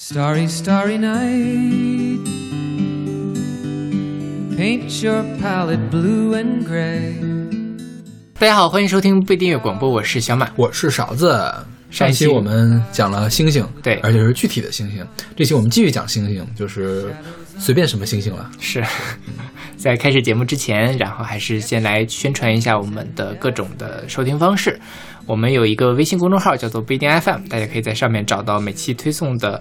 Starry, starry night. Paint your palette blue and gray. 大家好，欢迎收听被订阅广播，我是小马。我是勺子。上上一期期我们讲了星星，对而且是具体的星星。这期我们继续讲星星，就是随便什么星星了。是 在开始节目之前，然后还是先来宣传一下我们的各种的收听方式。我们有一个微信公众号叫做不一定 FM，大家可以在上面找到每期推送的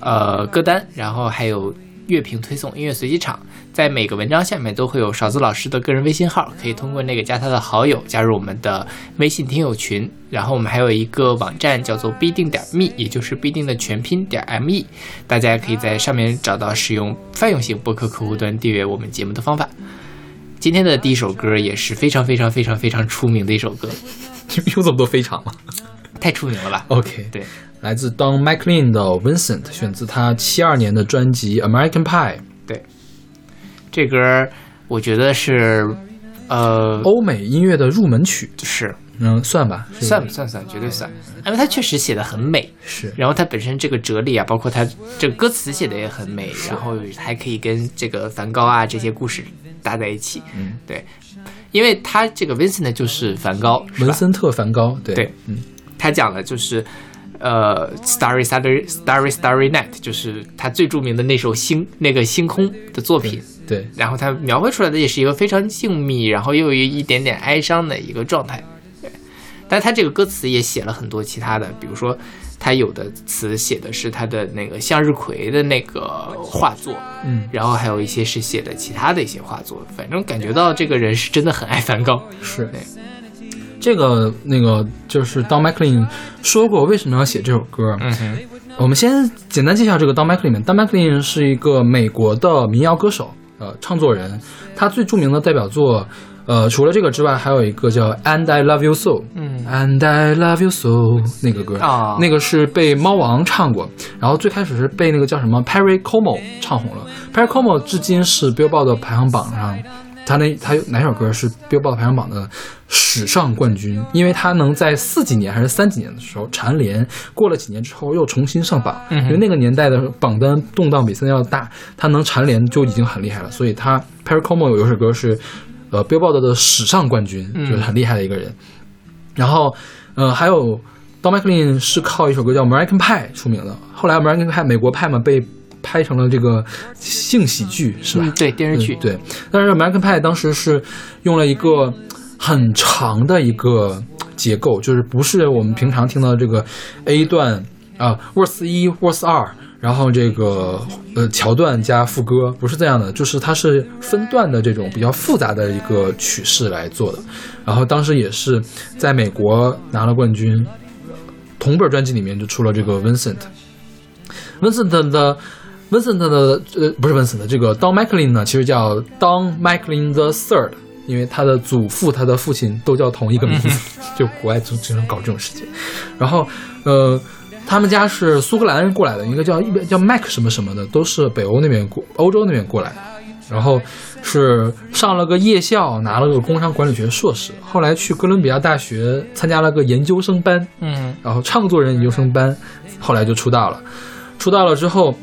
呃歌单，然后还有乐评推送、音乐随机场。在每个文章下面都会有勺子老师的个人微信号，可以通过那个加他的好友，加入我们的微信听友群。然后我们还有一个网站叫做必定点 me，也就是必定的全拼点 me，大家可以在上面找到使用泛用型播客客户端订阅我们节目的方法。今天的第一首歌也是非常非常非常非常出名的一首歌，有这么多非常吗太出名了吧？？OK，对，来自 Don McLean 的 Vincent，选自他七二年的专辑《American Pie》，对这歌我觉得是，呃，欧美音乐的入门曲。是。嗯，算吧，算不算算，绝对算，因为它确实写的很美。是。然后它本身这个哲理啊，包括它这个歌词写的也很美，然后还可以跟这个梵高啊这些故事搭在一起。嗯，对，因为他这个 Vincent 就是梵高，文森特·梵高。对。对。嗯，他讲的就是，呃，Starry Starry Starry Starry Night，就是他最著名的那首星那个星空的作品。对，然后他描绘出来的也是一个非常静谧，然后又有一点点哀伤的一个状态。对，但他这个歌词也写了很多其他的，比如说他有的词写的是他的那个向日葵的那个画作，嗯，然后还有一些是写的其他的一些画作，反正感觉到这个人是真的很爱梵高。是对。这个那个就是 Don McLean 说过为什么要写这首歌。嗯哼，我们先简单介绍这个 Don McLean。Don McLean 是一个美国的民谣歌手，呃，唱作人。他最著名的代表作，呃，除了这个之外，还有一个叫《And I Love You So》。嗯，And I Love You So 那个歌啊那个是被猫王唱过，然后最开始是被那个叫什么 Perry Como 唱红了。Perry Como 至今是 Billboard 排行榜上，他那他有哪首歌是 Billboard 排行榜的史上冠军？因为他能在四几年还是三几年的时候蝉联，过了几年之后又重新上榜，嗯因为那个年代的榜单动荡比现在要大，他能蝉联就已经很厉害了。所以他 Perry Como 有一首歌是呃 Billboard 的史上冠军，嗯就是很厉害的一个人。然后，呃，还有 Don McLean 是靠一首歌叫《American Pie》出名的。后来《American Pie》美国派嘛被拍成了这个性喜剧，是吧？嗯对电视剧对，对但是《American Pie》当时是用了一个很长的一个结构，就是不是我们平常听到的这个 A 段啊，verse 一，verse 二。然后这个呃桥段加副歌不是这样的，就是它是分段的这种比较复杂的一个曲式来做的。然后当时也是在美国拿了冠军，同本专辑里面就出了这个 Vincent。Vincent 的 Vincent 的呃不是 Vincent 这个 Don McLean 呢，其实叫 Don McLean the Third，因为他的祖父、他的父亲都叫同一个名字，就国外经经常搞这种事情。然后呃，他们家是苏格兰过来的，一个叫叫 Mac 什么什么的，都是北欧那边过欧洲那边过来的。然后是上了个夜校，拿了个工商管理学硕士，后来去哥伦比亚大学参加了个研究生班，嗯然后唱作人研究生班，后来就出道了。出道了之后，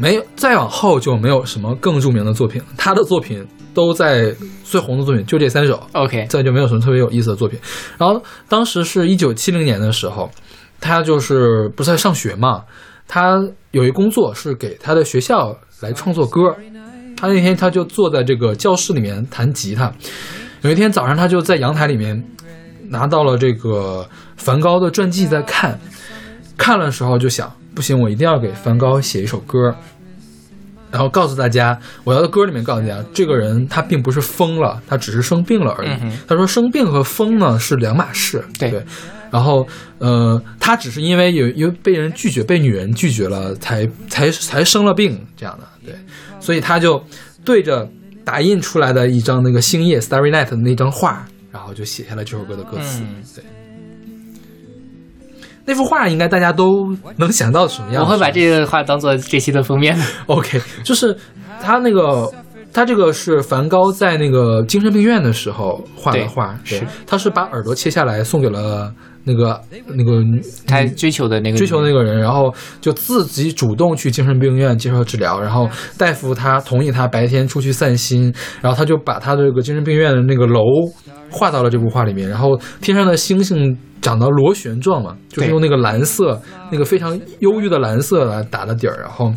没有再往后就没有什么更著名的作品了。他的作品都在最红的作品就这三首，，OK，再就没有什么特别有意思的作品。然后当时是一九七零年的时候，他就是不是在上学嘛，他有一工作是给他的学校来创作歌。他那天他就坐在这个教室里面弹吉他。有一天早上，他就在阳台里面拿到了这个梵高的传记在看，看了时候就想，不行，我一定要给梵高写一首歌。然后告诉大家，我要在歌里面告诉大家，这个人他并不是疯了，他只是生病了而已。嗯他说生病和疯呢是两码事。对然后呃，他只是因为有因为被人拒绝，被女人拒绝了，才才才生了病这样的。对，所以他就对着打印出来的一张那个星夜 Starry Night 的那张画，然后就写下了这首歌的歌词。嗯对。那幅画应该大家都能想到什么样？我会把这个画当做这期的封面。OK，就是他那个，他这个是梵高在那个精神病院的时候画的画，是，他是把耳朵切下来送给了那个那个女他追求的那个追求那个人，然后就自己主动去精神病院接受治疗，然后大夫他同意他白天出去散心，然后他就把他的这个精神病院的那个楼画到了这幅画里面，然后天上的星星长得螺旋状嘛，就是用那个蓝色，那个非常忧郁的蓝色来打的底儿，然后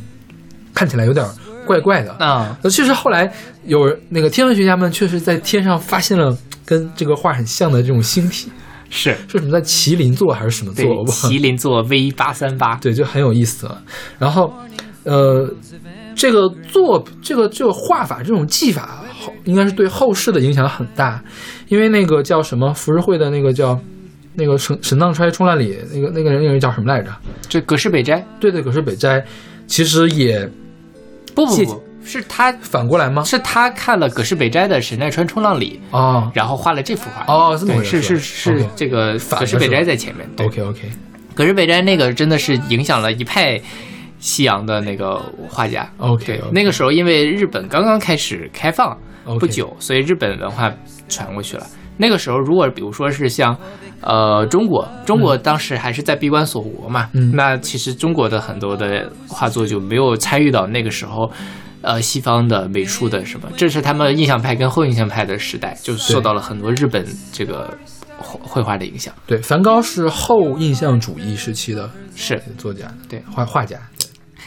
看起来有点怪怪的。啊，那，确实后来有那个天文学家们确实在天上发现了跟这个画很像的这种星体，是是什么在麒麟座还是什么座？麒麟座 V 八三八，对，就很有意思。然后，呃，这个做这个这个画法这种技法，后应该是对后世的影响很大，因为那个叫什么浮世绘的那个叫那个神神荡川冲浪里那个那个人那个人叫什么来着？这葛饰北斋，对对，葛饰北斋，其实也不不不，是他反过来吗？是他看了葛饰北斋的《神奈川冲浪里》，哦然后画了这幅画。哦，这么，回事是是是 OK 这个葛饰北斋在前面。对 OK OK，葛饰北斋那个真的是影响了一派西洋的那个画家。OK，OK 那个时候因为日本刚刚开始开放 OK 不久，所以日本文化传过去了。那个时候，如果比如说是像，呃，中国，中国当时还是在闭关锁国嘛，嗯那其实中国的很多的画作就没有参与到那个时候，呃，西方的美术的什么，这是他们印象派跟后印象派的时代，就受到了很多日本这个绘绘画的影响。对，梵高是后印象主义时期的是作家，对画画家，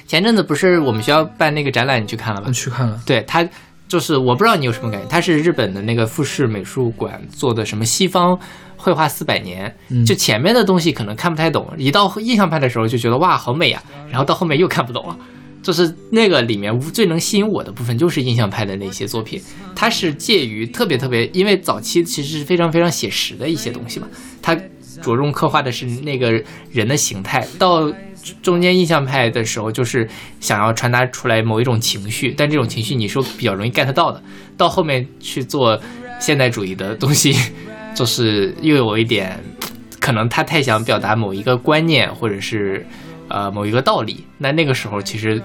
前阵子不是我们学校办那个展览，你去看了吧我？去看了。对他就是我不知道你有什么感觉，他是日本的那个富士美术馆做的什么西方绘画四百年，嗯就前面的东西可能看不太懂，一到印象派的时候就觉得哇好美呀、然后到后面又看不懂了。就是那个里面最能吸引我的部分，就是印象派的那些作品，它是介于特别特别，因为早期其实是非常非常写实的一些东西嘛，它着重刻画的是那个人的形态，到中间印象派的时候，就是想要传达出来某一种情绪，但这种情绪你说比较容易 get 到的，到后面去做现代主义的东西，就是又有一点，可能他太想表达某一个观念，或者是呃某一个道理，那那个时候其实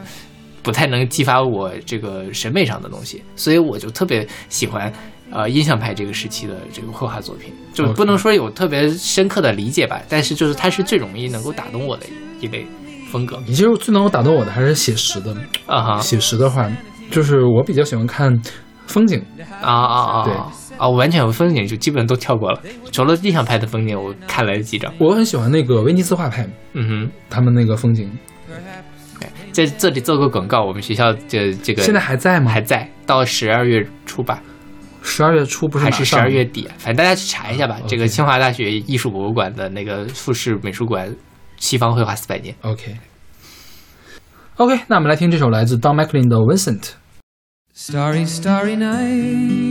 不太能激发我这个审美上的东西，所以我就特别喜欢。呃，印象派这个时期的这个绘画作品，就不能说有特别深刻的理解吧，但是就是它是最容易能够打动我的一类风格你其实最能够打动我的还是写实的，啊哈写实的话，就是我比较喜欢看风景。啊啊啊！对啊，我完全有风景就基本都跳过了，除了地上拍的风景，我看了几张。我很喜欢那个威尼斯画派，嗯哼他们那个风景，在这里做个广告，我们学校这这个现在还在吗？还在，到十二月初吧，十二月初不是还是十二月底啊？反正大家去查一下吧。这个清华大学艺术博物馆的那个富士美术馆西方绘画四百年。OK。OK，那我们来听这首来自 Don McLean 的 Vincent。Starry, starry night.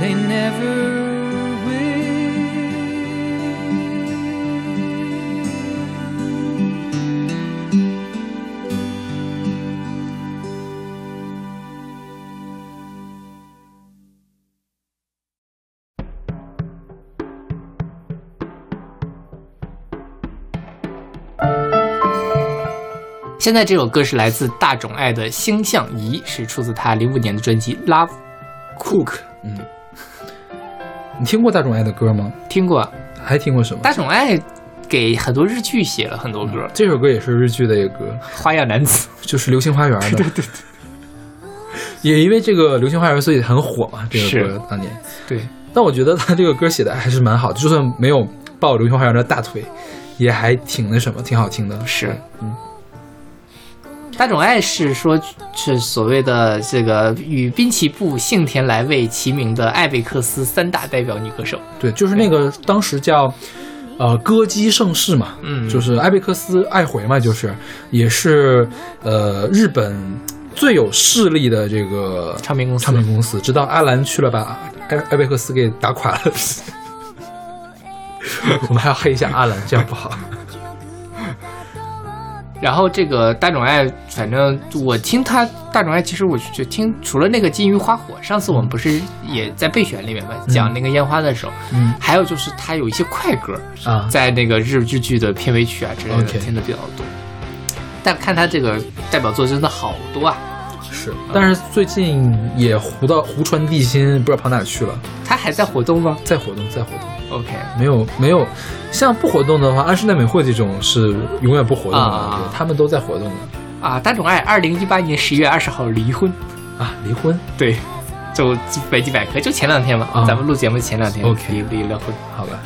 they never 现在这首歌是来自大冢爱的《星象仪》，是出自他零五年的专辑《Love Cook》。嗯，你听过大冢爱的歌吗？听过，还听过什么？大冢爱给很多日剧写了很多歌，这首歌也是日剧的一个歌，《花样男子》就是《流星花园》的。对对对。也因为这个《流星花园》所以很火嘛，这个歌当年。对。但我觉得他这个歌写的还是蛮好的，就算没有抱《流星花园》的大腿，也还挺那什么，挺好听的。是，嗯。大冢爱是说，是所谓的这个与滨崎步、幸田来未齐名的艾贝克斯三大代表女歌手。对，就是那个当时叫，呃，歌姬盛世嘛，嗯，就是艾贝克斯、爱回嘛，就是也是呃日本最有势力的这个唱片公司。唱片公司，直到阿兰去了，把艾艾贝克斯给打垮了。我们还要黑一下阿兰，这样不好。然后这个大冢爱，反正我听他大冢爱，其实我就听除了那个金鱼花火，上次我们不是也在备选里面嘛，讲那个烟花的时候，嗯，还有就是他有一些快歌啊，在那个日日剧的片尾曲啊之类的听的比较多。但看他这个代表作真的好多啊，是，但是最近也糊到湖川地心，不知道跑哪去了。他还在活动吗？在活动，在活动。OK，没有没有，像不活动的话，安室奈美惠这种是永远不活动的，他们都在活动的。啊，大冢爱二零一八年十一月二十号离婚啊，离婚？对，就百基百科，就前两天嘛，咱们录节目前两天，OK，离离了婚，好吧。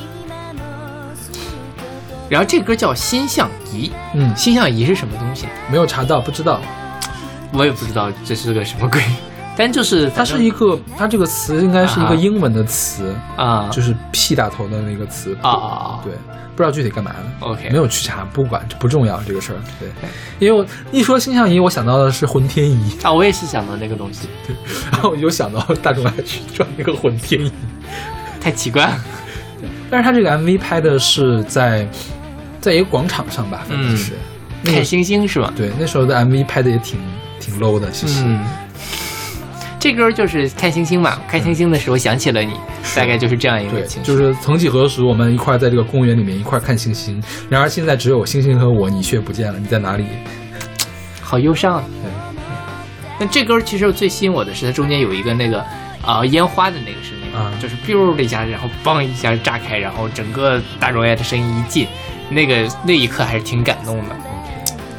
然后这歌叫《心相仪》，嗯，心相仪是什么东西？没有查到，不知道，我也不知道这是个什么鬼。但就是它是一个，它这个词应该是一个英文的词啊，就是 P 打头的那个词啊啊啊！对，不知道具体干嘛的。OK，没有去查，不管这不重要这个事儿。对，因为一说星象仪，我想到的是浑天仪啊，我也是想到那个东西。对，然后我就想到大众爱去转那个浑天仪，太奇怪了。但是他这个 MV 拍的是在在一个广场上吧，反正是看星星是吧？对，那时候的 MV 拍的也挺挺 low 的，其实。这歌就是看星星嘛，看星星的时候想起了你，大概就是这样一个情绪。就是曾几何时，我们一块在这个公园里面一块看星星，然而现在只有星星和我，你却不见了，你在哪里？好忧伤啊！那这歌其实最吸引我的是它中间有一个那个啊烟花的那个声音啊，就是 biu 的一下，然后嘣一下炸开，然后整个大容爱的声音一进，那个那一刻还是挺感动的。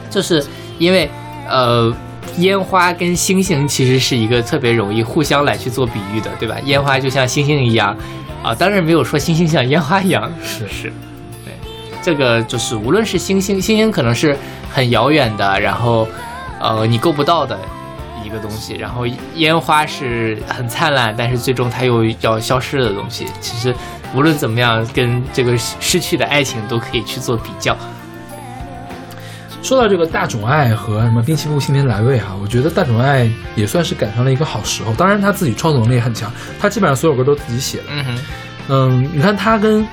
就是因为呃。烟花跟星星其实是一个特别容易互相来去做比喻的，对吧？烟花就像星星一样，啊，当然没有说星星像烟花一样，是是，对，这个就是无论是星星，星星可能是很遥远的，然后呃你够不到的一个东西，然后烟花是很灿烂，但是最终它又要消失的东西。其实无论怎么样，跟这个失去的爱情都可以去做比较。说到这个大冢爱和什么滨崎步新田来未哈，我觉得大冢爱也算是赶上了一个好时候。当然他自己创作能力也很强，他基本上所有歌都自己写的。嗯哼，嗯，你看他跟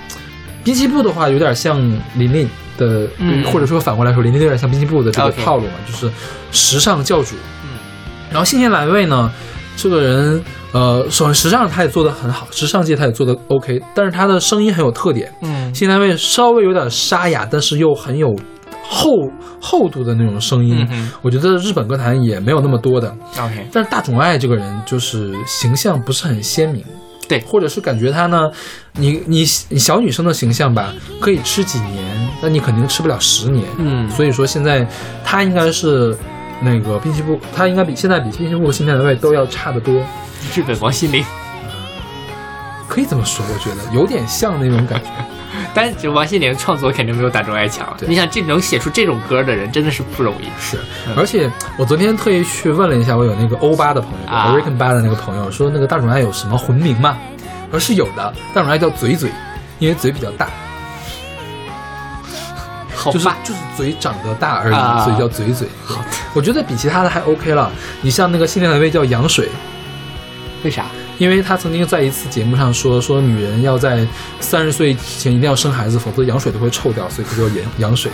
滨崎步的话有点像林林的，嗯或者说反过来说，林林有点像滨崎步的这个套路嘛，就是时尚教主。嗯，然后新田来未呢，这个人呃，首先时尚他也做得很好，时尚界他也做得 OK，但是他的声音很有特点。嗯新田来未稍微有点沙哑，但是又很有厚厚度的那种声音。嗯我觉得日本歌坛也没有那么多的。，OK，但是大冢爱这个人就是形象不是很鲜明，对或者是感觉她呢，你你你小女生的形象吧，可以吃几年，那你肯定吃不了十年。嗯所以说现在他应该是那个滨崎步，他应该比现在比滨崎步、新田来未都要差得多，日本王心凌，可以这么说，我觉得有点像那种感觉。但是王心凌创作肯定没有大冢爱强。你想，这能写出这种歌的人真的是不容易。是，而且我昨天特意去问了一下，我有那个欧巴的朋友、啊 a m e r i c a n 巴的那个朋友，说那个大众爱有什么魂名吗？说是有的，大众爱叫嘴嘴，因为嘴比较大。就是就是嘴长得大而已，啊所以叫嘴嘴。好的我觉得比其他的还 OK 了。你像那个新田来未叫羊水，为啥？因为他曾经在一次节目上说，说女人要在三十岁之前一定要生孩子，否则羊水都会臭掉，所以他叫羊羊水。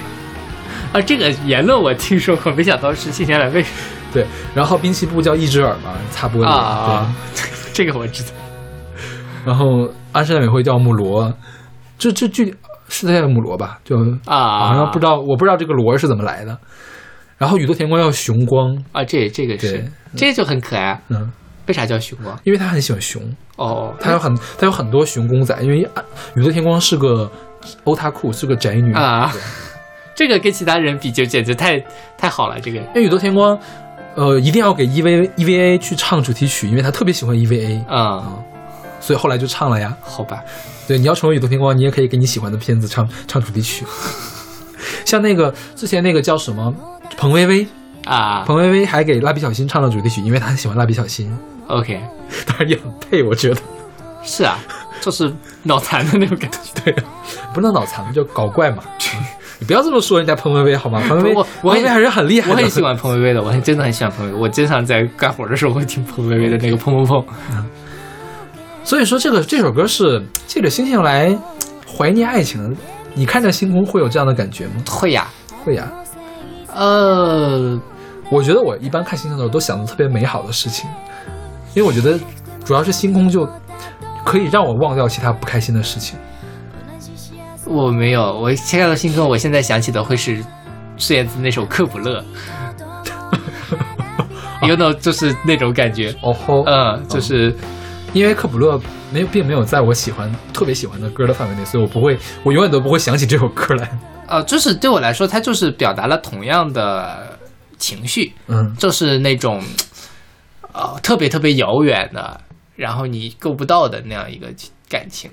啊，这个言论我听说过，没想到是近年来未对，然后滨崎步叫一只耳嘛，擦玻璃。啊，这个我知道。然后安室奈美惠叫木罗，这这具是在叫木罗吧？就啊好像不知道，我不知道这个罗是怎么来的。然后宇多田光叫熊光，啊，这这个是，这就很可爱。嗯，为啥叫熊啊？因为他很喜欢熊。哦，他有很他有很多熊公仔，因为啊宇多田光是个欧塔库，是个宅女。啊。这个跟其他人比就简直太太好了。这个。因为宇多田光，呃，一定要给 EVA EVA 去唱主题曲，因为他特别喜欢 EVA，啊，所以后来就唱了呀。好吧，对，你要成为宇多田光，你也可以给你喜欢的片子唱唱主题曲，像那个之前那个叫什么？彭薇薇，啊。彭薇薇还给蜡笔小新唱了主题曲，因为她很喜欢蜡笔小新，，OK，当然也很配，我觉得。是啊，就是脑残的那种感觉。对，不是脑残就搞怪嘛。你不要这么说人家彭薇薇好吗？彭薇薇，我我彭薇薇还是很厉害的。我很喜欢彭薇薇的，我很真的很喜欢彭薇薇。我经常在干活的时候会听彭薇薇的那个砰砰砰。所以说这个这首歌是借着星星来怀念爱情。你看着星空会有这样的感觉吗？会呀，会呀。呃，我觉得我一般看星星的时候都想的特别美好的事情，因为我觉得主要是星空就可以让我忘掉其他不开心的事情。我没有，我看到星空，我现在想起的会是孙燕姿那首《克卜勒》，you know，就是那种感觉。哦吼，嗯，就是因为克卜勒没有并没有在我喜欢特别喜欢的歌的范围内，所以我不会，我永远都不会想起这首歌来。呃，就是对我来说，它就是表达了同样的情绪，嗯就是那种呃特别特别遥远的，然后你够不到的那样一个感情。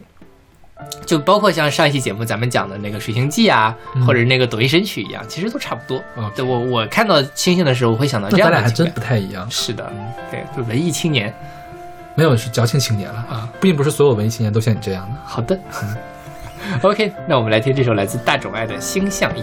就包括像上一期节目咱们讲的那个《水星记》啊，嗯或者那个抖音神曲一样，其实都差不多。哦对我我看到星星的时候，我会想到那这样咱俩还真。不太一样，是的，对，就文艺青年。没有是矫情青年了啊，并不是所有文艺青年都像你这样的。好的，OK，那我们来听这首来自大冢爱的《星象仪》。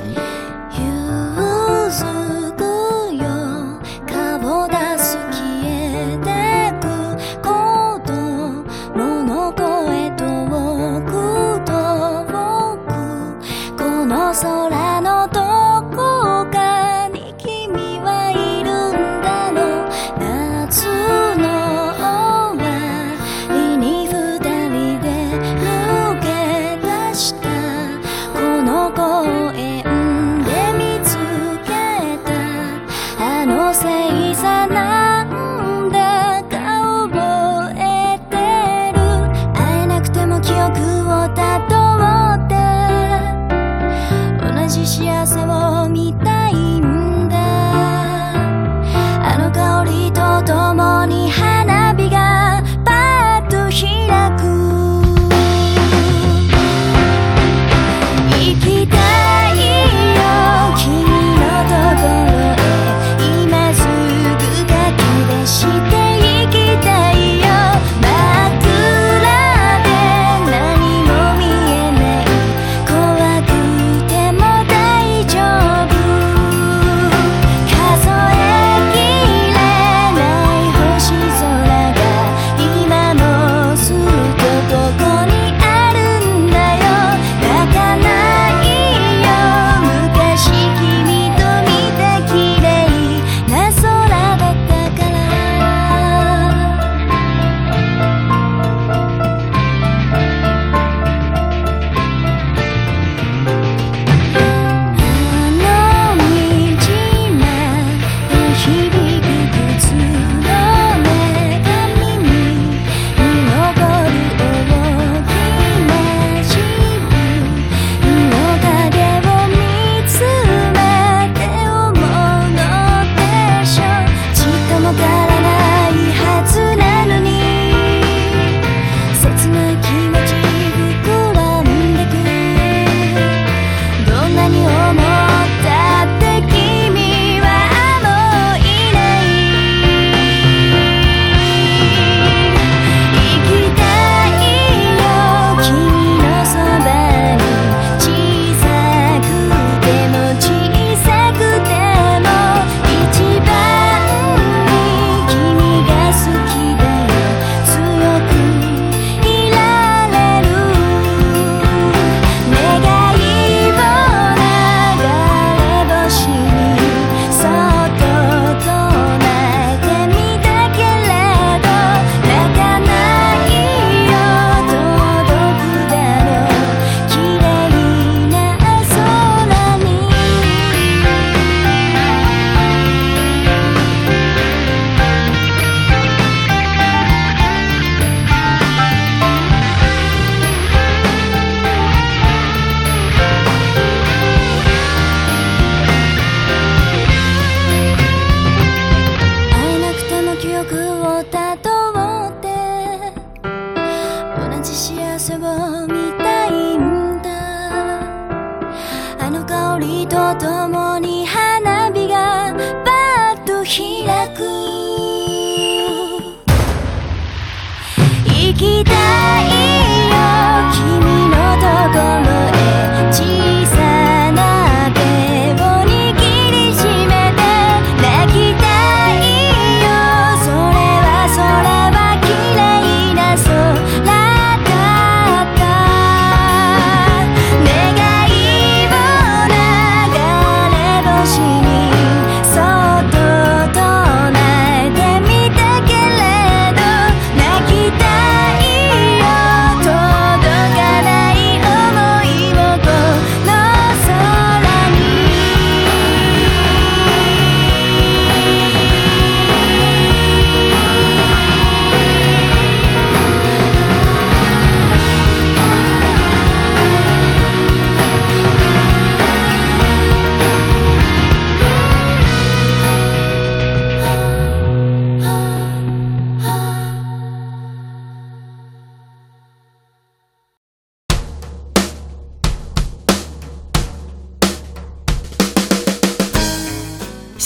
りと共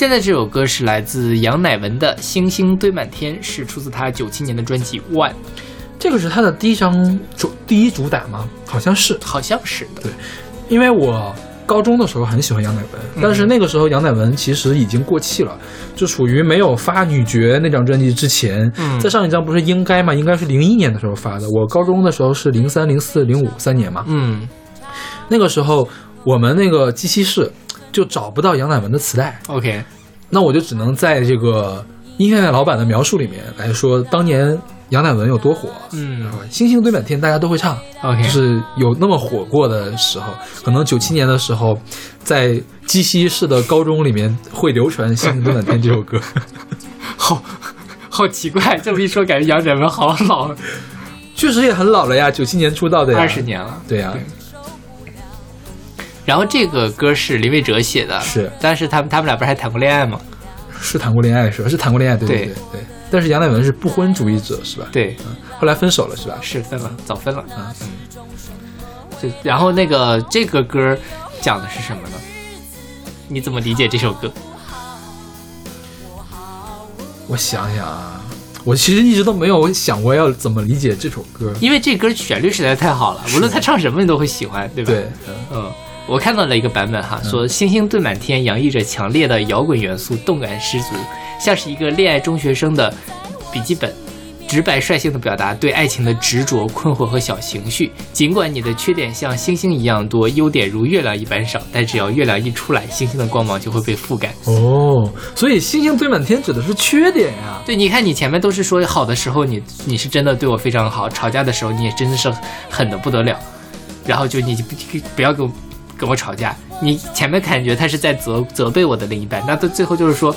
现在这首歌是来自杨乃文的《星星堆满天》，是出自他九七年的专辑《One》，这个是他的第一张主第一主打吗？好像是，好像是的。对。因为我高中的时候很喜欢杨乃文，但是那个时候杨乃文其实已经过气了，就属于没有发《女爵》那张专辑之前，嗯。在上一张不是应该嘛？应该是零一年的时候发的，我高中的时候是零三、零四、零五三年嘛，嗯。那个时候我们那个机器室就找不到杨乃文的磁带，，OK，那我就只能在这个音乐老板的描述里面来说，当年杨乃文有多火。嗯星星堆满天，大家都会唱。，OK，就是有那么火过的时候，可能九七年的时候，在鸡西市的高中里面会流传《星星堆满天》这首歌。好好奇怪，这么一说，感觉杨乃文好老，确实也很老了呀，九七年出道的呀，二十。年了。对呀，然后这个歌是林伟哲写的，是但是他们他们俩不是还谈过恋爱吗？是谈过恋爱是吧？是谈过恋爱，对对对对对。但是杨乃文是不婚主义者是吧？对，后来分手了是吧？是分了，早分了。嗯嗯，就然后那个这个歌讲的是什么呢？你怎么理解这首歌？我想想啊，我其实一直都没有想过要怎么理解这首歌。因为这歌旋律实在太好了，无论他唱什么你都会喜欢，对吧？对，嗯嗯，我看到了一个版本哈，说星星堆满天，洋溢着强烈的摇滚元素，动感十足，像是一个恋爱中学生的笔记本。直白率性的表达对爱情的执着、困惑和小情绪。尽管你的缺点像星星一样多，优点如月亮一般少，但只要月亮一出来，星星的光芒就会被覆盖。哦，所以星星堆满天指的是缺点呀。对，你看你前面都是说好的时候你你是真的对我非常好，吵架的时候你也真的是狠的不得了，然后就你就不不要给我跟我吵架。你前面感觉他是在责责备我的另一半，那到最后就是说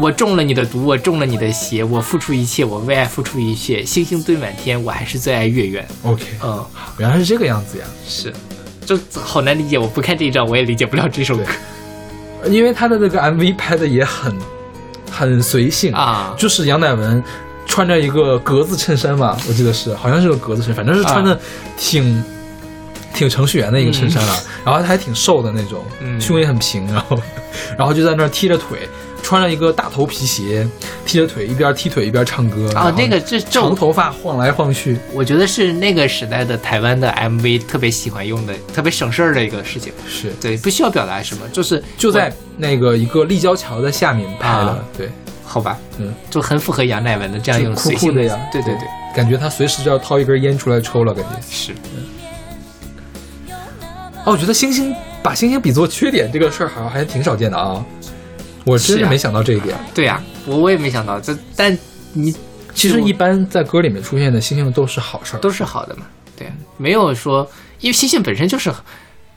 我中了你的毒，我中了你的邪，我付出一切，我为爱付出一切，星星堆满天，我还是最爱月圆。OK，嗯，原来是这个样子呀。是，就好难理解。我不看这一张，我也理解不了这首歌因为他的那个 MV 拍的也很很随性，啊。就是杨乃文穿着一个格子衬衫吧，我记得是，好像是个格子衬衫，反正是穿的挺、挺程序员的一个衬衫了，然后他还挺瘦的那种，嗯 胸也很平，然后然后就在那儿踢着腿。穿着一个大头皮鞋，踢着腿，一边踢腿一边唱歌。然啊，那个这这长头发晃来晃去，我觉得是那个时代的台湾的 MV 特别喜欢用的，特别省事儿的一个事情。是对，不需要表达什么，就是就在那个一个立交桥的下面拍的，啊对，好吧，嗯，就很符合杨乃文的这样一种随性酷酷的呀，对对对，感觉他随时就要掏一根烟出来抽了，感觉。是哦，我觉得星星把星星比作缺点这个事儿，好像还挺少见的啊。我真没想到这一点。对呀、我我也没想到，这但你其实一般在歌里面出现的星星都是好事儿，都是好的嘛，对，没有说，因为星星本身就是，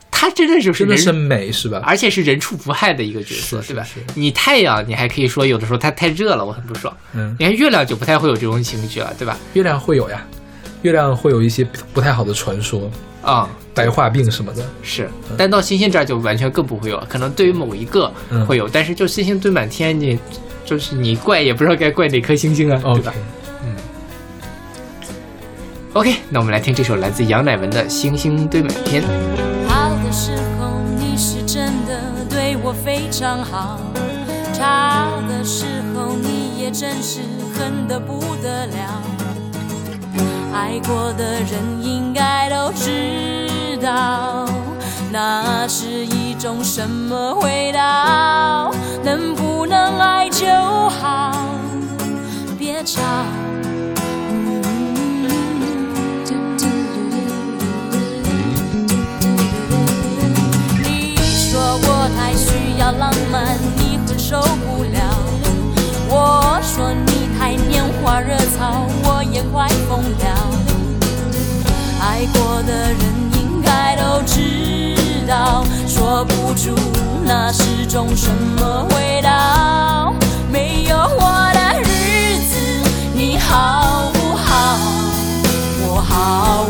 它真的就是人真的是美，是吧？而且是人畜不害的一个角色，对吧？你太阳，你还可以说有的时候它太热了，我很不爽。嗯，你看月亮就不太会有这种情绪了，对吧？月亮会有呀，月亮会有一些不太好的传说，啊、白化病什么的。是，但到星星这儿就完全更不会有了。可能对于某一个嗯会有，但是就星星堆满天，你就是你怪也不知道该怪哪颗星星啊，对吧？OK，那我们来听这首来自杨乃文的《星星堆满天》。好的时候你是真的对我非常好，差的时候你也真是恨得不得了。爱过的人应该都知道，那是一种什么味道？能不能爱就好，别吵。你说我太需要浪漫，你会受不了。我说你太拈花惹草，我也快疯了。爱过的人都知道，说不出那是种什么味道。没有我的日子，你好不好？我好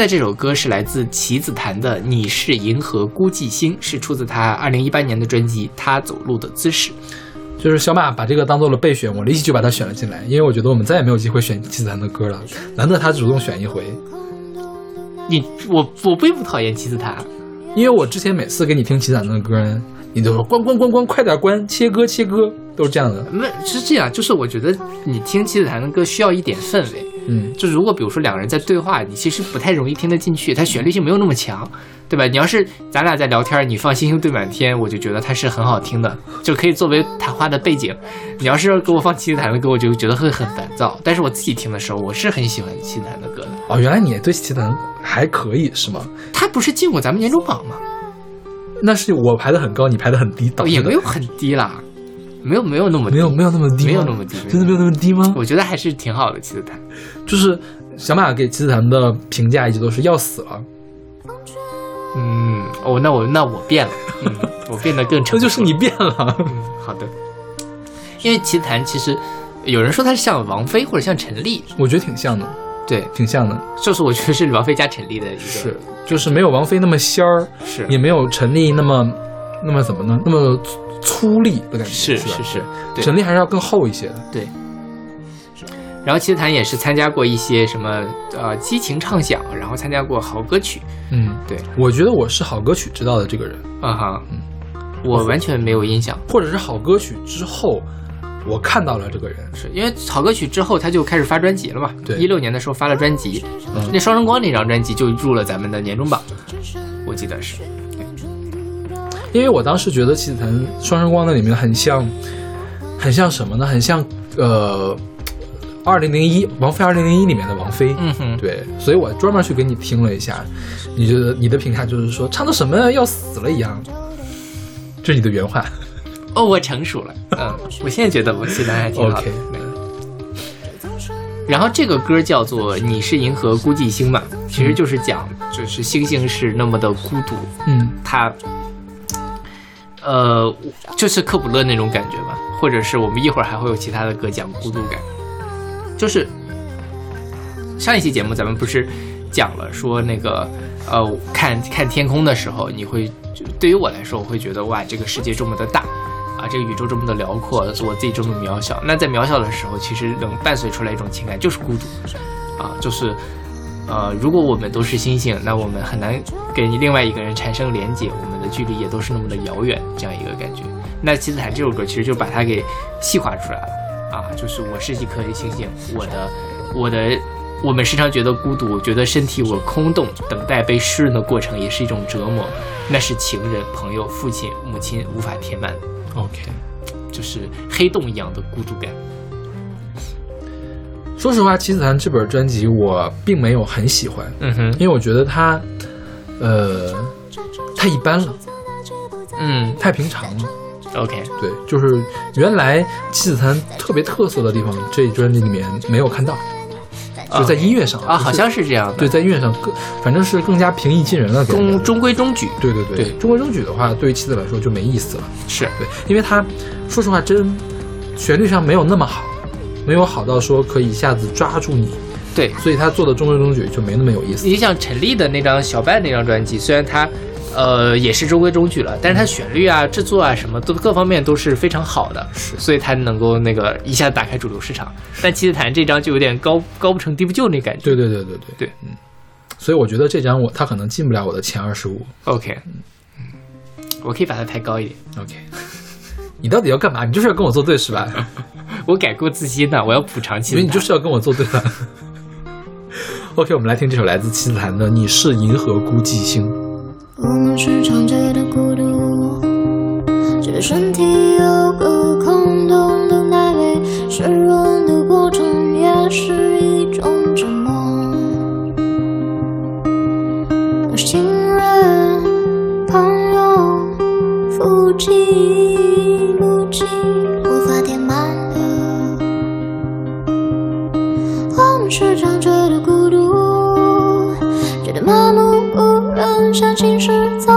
现在这首歌是来自棋子弹的《你是银河孤寂星》，是出自他二零一八年的专辑《他走路的姿势》。就是小马把这个当做了备选，我立即就把它选了进来，因为我觉得我们再也没有机会选棋子弹的歌了，难得他主动选一回。你我我并不讨厌棋子弹，因为我之前每次给你听棋子弹的歌，你都说关关关关，快点关，切歌切歌，都是这样的。那是这样，就是我觉得你听棋子弹的歌需要一点氛围。嗯，就如果比如说两个人在对话，你其实不太容易听得进去，它旋律性没有那么强，对吧？你要是咱俩在聊天，你放《星星对满天》，我就觉得它是很好听的，就可以作为谈话的背景。你要是给我放齐子弹的歌，我就觉得会很烦躁。但是我自己听的时候，我是很喜欢齐子弹的歌的。哦，原来你对齐子弹还可以是吗？他不是进过咱们年终榜吗？那是我排的很高，你排的很低，导致的也没有很低啦，没有没有那么低没有没有那么低，没有那么低。真的没有那么低吗？我觉得还是挺好的。其实他就是小马给七子坛的评价一直都是要死了，嗯，哦，那我那我变了，嗯，我变得更成熟，那就是你变了。嗯，好的。因为奇谭其实有人说他是像王菲或者像陈粒，我觉得挺像的，对，挺像的，就是我觉得是王菲加陈粒的一个。是，就是没有王菲那么仙儿，是。也没有陈粒那么那么怎么呢？那么粗粗粝的感觉，吧是是是，对。陈粒还是要更厚一些的。对。然后奇谭也是参加过一些什么呃激情唱响，然后参加过好歌曲，嗯，对，我觉得我是好歌曲知道的这个人，啊哈，我完全没有印象，或者是好歌曲之后，我看到了这个人。是因为好歌曲之后他就开始发专辑了嘛？对。一六年的时候发了专辑，嗯。那双生光那张专辑就入了咱们的年终榜，我记得是。因为我当时觉得七子坛双生光那里面很像，很像什么呢？很像呃，二零零一王菲二零零一里面的王菲。嗯哼，对，所以我专门去给你听了一下，你觉得你的评价就是说唱的什么要死了一样，这是你的原话。哦，我成熟了，嗯，我现在觉得我西南还挺好的。OK 对然后这个歌叫做《你是银河孤寂星》嘛，其实就是讲，就是星星是那么的孤独，嗯它，呃，就是克卜勒那种感觉吧，或者是我们一会儿还会有其他的歌讲孤独感，就是上一期节目咱们不是讲了说那个呃看看天空的时候，你会对于我来说，我会觉得哇，这个世界这么的大啊，这个宇宙这么的辽阔，我自己这么渺小。那在渺小的时候，其实能伴随出来一种情感，就是孤独啊，就是。呃，如果我们都是星星，那我们很难跟另外一个人产生连接，我们的距离也都是那么的遥远，这样一个感觉。那《七子坛》这首歌其实就把它给细化出来了啊，就是我是一颗星星，我的我的我们时常觉得孤独，觉得身体我空洞，等待被湿润的过程也是一种折磨，那是情人、朋友、父亲、母亲无法填满，，OK。就是黑洞一样的孤独感。说实话，七子坛这本专辑我并没有很喜欢，嗯哼，因为我觉得它，呃，太一般了，嗯太平常了。，OK，对，就是原来七子坛特别特色的地方，这专辑里面没有看到，就在音乐上啊，好像是这样的，对，在音乐上更反正是更加平易近人了。中中规中矩，对对对对中规中矩的话，对于妻子来说就没意思了。是对，因为他说实话真旋律上没有那么好，没有好到说可以一下子抓住你，对。所以他做的中规中矩就没那么有意思。你像陈粒的那张小半那张专辑，虽然它，呃，也是中规中矩了，但是它旋律啊、制作啊什么都各方面都是非常好的，是所以它能够那个一下子打开主流市场。但七子坛这张就有点高高不成低不就那感觉。对对对对对对，嗯，所以我觉得这张我他可能进不了我的前二十五。OK，嗯，我可以把它抬高一点。OK，你到底要干嘛？你就是要跟我作对是吧？我改过自新的，我要补偿七子坛。因为你就是要跟我作对的。OK，我们来听这首来自七子兰的《你是银河孤寂星》。我们是常见的孤独，这身体有个空洞，等待被湿润的过程也是无法填满的。我们时常觉得孤独，觉得麻木不仁，相信是走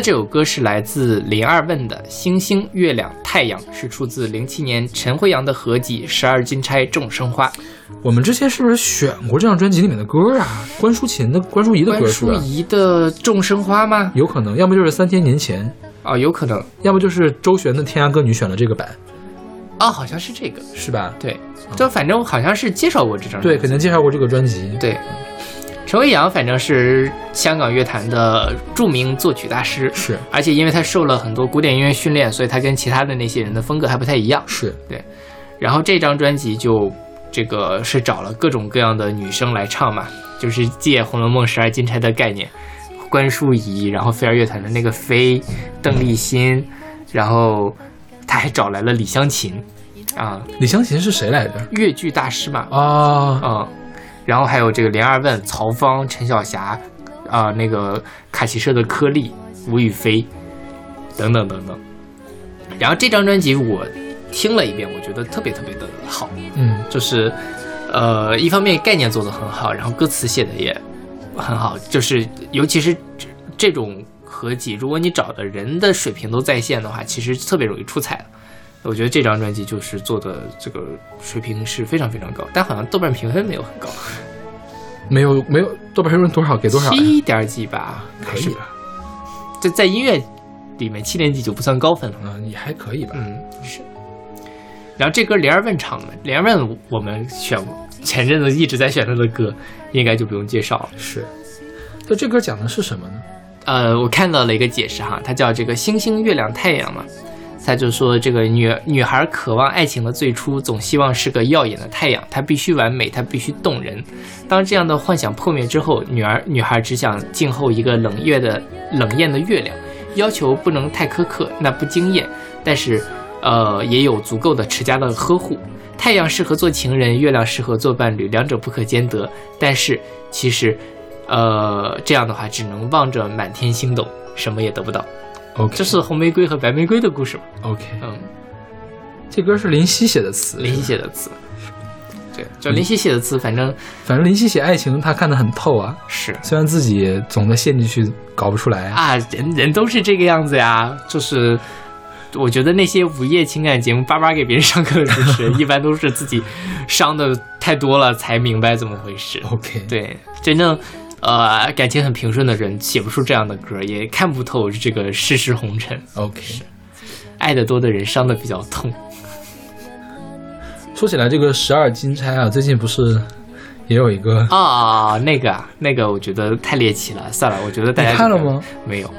这首歌是来自林二问的《星星、月亮、太阳》，是出自零七年陈辉阳的合集《十二金钗众生花》。我们之前是不是选过这张专辑里面的歌啊？关淑琴的、关淑怡的关歌是吧？淑怡的《众生花》吗？有可能，要么就是三千年前，哦，有可能。要么就是周璇的《天涯歌女》选了这个版，哦，好像是这个。是吧？对，就反正好像是介绍过这张。对，肯定介绍过这个专辑。对，陈伟阳反正是香港乐坛的著名作曲大师，是。而且因为他受了很多古典音乐训练，所以他跟其他的那些人的风格还不太一样。是。对，然后这张专辑就这个是找了各种各样的女生来唱嘛，就是借《红楼梦》十二金钗的概念，关淑怡，然后飞儿乐团的那个飞，邓丽欣，然后他还找来了李香琴，啊，李湘琴是谁来着？越剧大师嘛，啊，嗯，然后还有这个连二问、曹芳、陈小霞，啊、那个卡奇社的颗粒，吴雨霏等等等等。然后这张专辑我听了一遍，我觉得特别特别的好，嗯就是呃，一方面概念做得很好，然后歌词写的也很好，就是尤其是这这种合集，如果你找的人的水平都在线的话，其实特别容易出彩的。我觉得这张专辑就是做的这个水平是非常非常高，但好像豆瓣评分没有很高，没有没有豆瓣评分多少给多少呀？七点几吧，可以吧？在在音乐里面七点几就不算高分了。嗯，也还可以吧。嗯，是。然后这歌连儿问唱的，连儿问我们选，前阵子一直在选他的歌，应该就不用介绍了。是。那这歌讲的是什么呢？呃，我看到了一个解释哈，它叫这个星星、月亮、太阳嘛。他就说，这个女女孩渴望爱情的最初，总希望是个耀眼的太阳，她必须完美，她必须动人。当这样的幻想破灭之后，女儿女孩只想静候一个冷月的冷艳的月亮，要求不能太苛刻，那不惊艳，但是呃也有足够的持家的呵护。太阳适合做情人，月亮适合做伴侣，两者不可兼得。但是其实，呃这样的话只能望着满天星斗，什么也得不到。OK，这是红玫瑰和白玫瑰的故事嘛？OK。嗯，这歌是林夕写的词，林夕写的词，对，就林夕写的词，反正反正林夕写爱情，他看得很透啊。是虽然自己总在陷进去，搞不出来。啊，人人都是这个样子呀。就是我觉得那些午夜情感节目叭叭给别人上课的主持人，一般都是自己伤的太多了，才明白怎么回事。OK，，对，真正呃感情很平顺的人，写不出这样的歌，也看不透这个世事红尘。OK。爱得多的人伤的比较痛。说起来，这个十二金钗啊，最近不是也有一个？啊，那个啊，那个我觉得太猎奇了，算了，我觉得大家你看了吗？没有，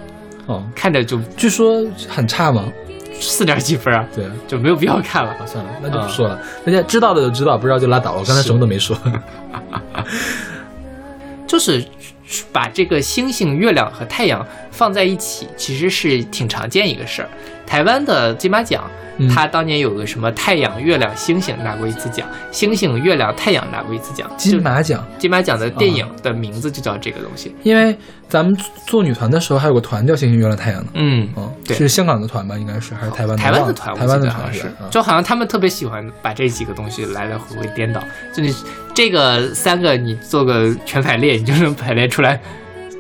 哦，看着就据说很差吗？四点几分啊，对，就没有必要看了。啊，算了，那就不说了。大家知道的就知道，不知道就拉倒。我刚才什么都没说。就是把这个星星、月亮和太阳放在一起，其实是挺常见一个事儿。台湾的金马奖，嗯它当年有个什么太阳、月亮、星星拿过一次奖，星星、月亮、太阳拿过一次奖。金马奖，金马奖的电影的名字就叫这个东西。因为咱们做女团的时候，还有个团叫星星月亮太阳呢。嗯，嗯，对是香港的团吧？应该是还是台湾台湾的团，台湾的团吧，啊就好像他们特别喜欢把这几个东西来来回回颠倒，就你这个三个你做个全排列，你就能排列出来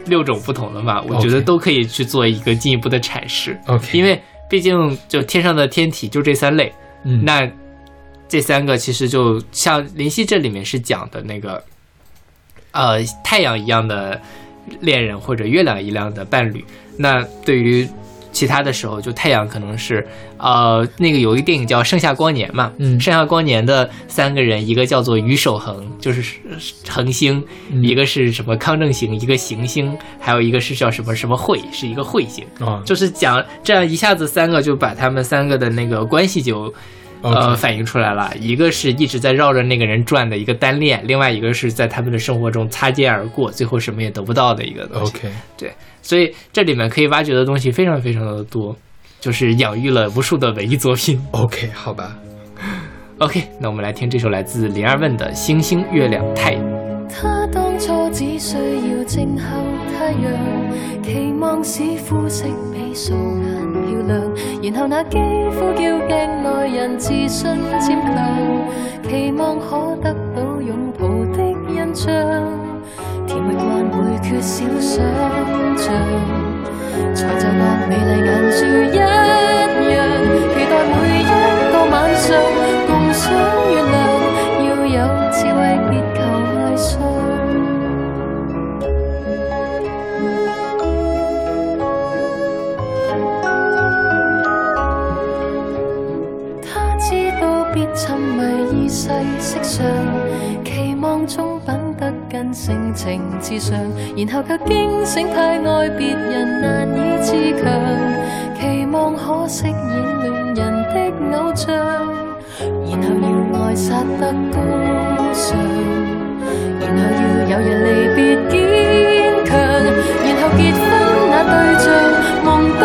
六种不同的嘛。我觉得都可以去做一个进一步的阐释，OK，因为毕竟就天上的天体就这三类，嗯，那这三个其实就像林夕这里面是讲的那个，呃，太阳一样的恋人或者月亮一样的伴侣。那对于其他的时候，就太阳可能是呃，那个有一个电影叫《盛夏光年》嘛，嗯盛夏光年》的三个人，一个叫做于守恒，就是恒星；嗯。一个是什么康正行，一个行星，还有一个是叫什么什么彗，是一个彗星。啊，就是讲这样一下子三个就把他们三个的那个关系就呃反映出来了，一个是一直在绕着那个人转的一个单恋，另外一个是在他们的生活中擦肩而过，最后什么也得不到的一个东西。OK，对，所以这里面可以挖掘的东西非常非常的多，就是养育了无数的文艺作品。OK，好吧。OK，那我们来听这首来自林二问的《星星、月亮、太阳》。他當初只需要靜候太陽，期望使膚色比素顏漂亮，然後那肌膚叫鏡內人自信漸強，期望可得到擁抱的印象，甜蜜慣會缺少想像，才就像美麗眼珠一樣，期待每一個晚上共赏月亮，要有智慧別求藝術。他知道別沉迷意世色上，期望中品性情至上，然後卻驚醒太愛別人難以自強，期望可飾演戀人的偶像，然後要愛殺得高尚，然後要有人離別堅強，然後結婚那對象梦多